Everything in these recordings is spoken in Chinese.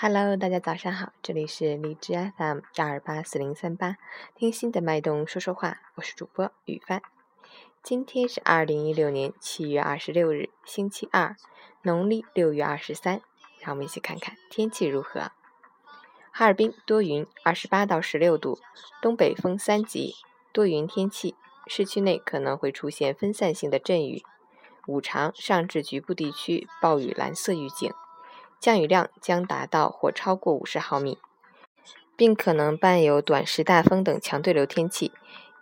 Hello，大家早上好，这里是荔枝 FM 幺二八四零三八，听心的脉动说说话，我是主播雨帆。今天是二零一六年七月二十六日，星期二，农历六月二十三。让我们一起看看天气如何。哈尔滨多云，二十八到十六度，东北风三级，多云天气，市区内可能会出现分散性的阵雨，五常上至局部地区暴雨蓝色预警。降雨量将达到或超过五十毫米，并可能伴有短时大风等强对流天气，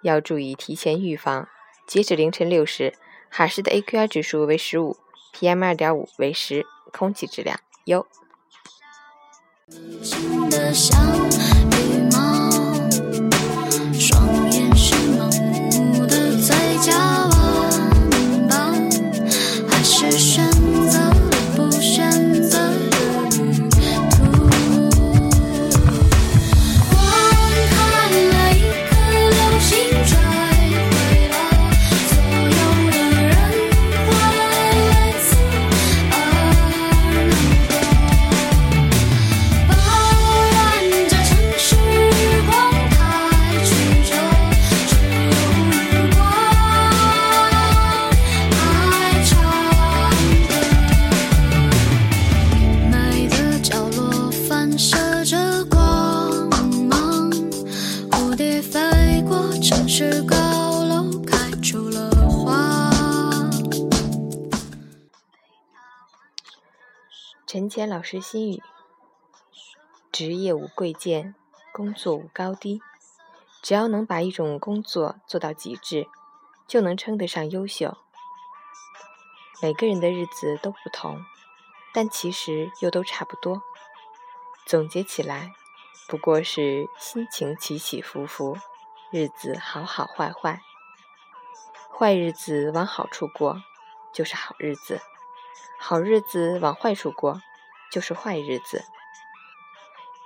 要注意提前预防。截止凌晨六时，海市的 AQI 指数为十五，PM 二点五为十，空气质量优。陈谦老师心语：职业无贵贱，工作无高低，只要能把一种工作做到极致，就能称得上优秀。每个人的日子都不同，但其实又都差不多。总结起来，不过是心情起起伏伏，日子好好坏坏。坏日子往好处过，就是好日子。好日子往坏处过，就是坏日子。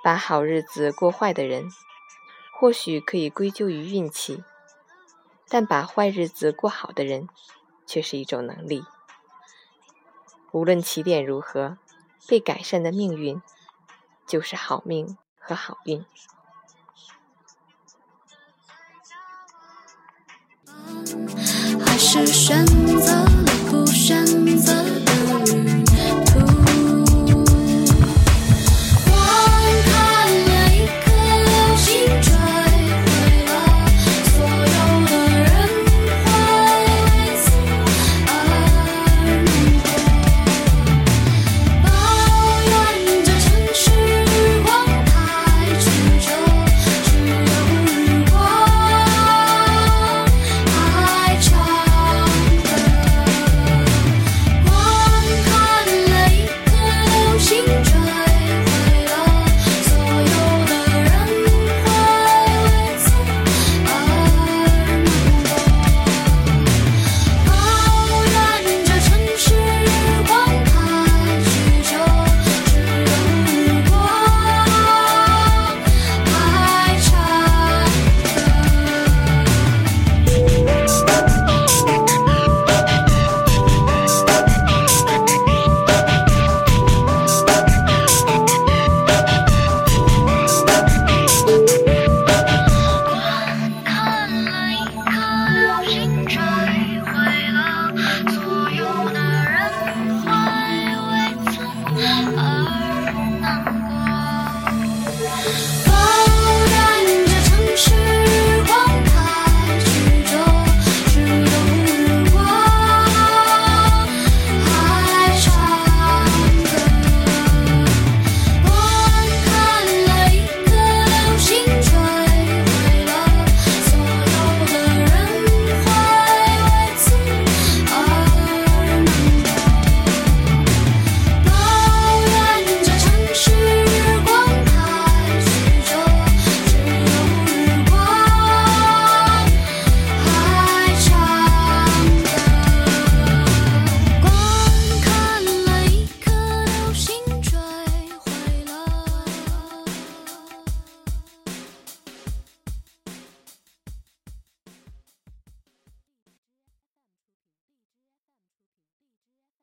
把好日子过坏的人，或许可以归咎于运气；但把坏日子过好的人，却是一种能力。无论起点如何，被改善的命运，就是好命和好运。还是选。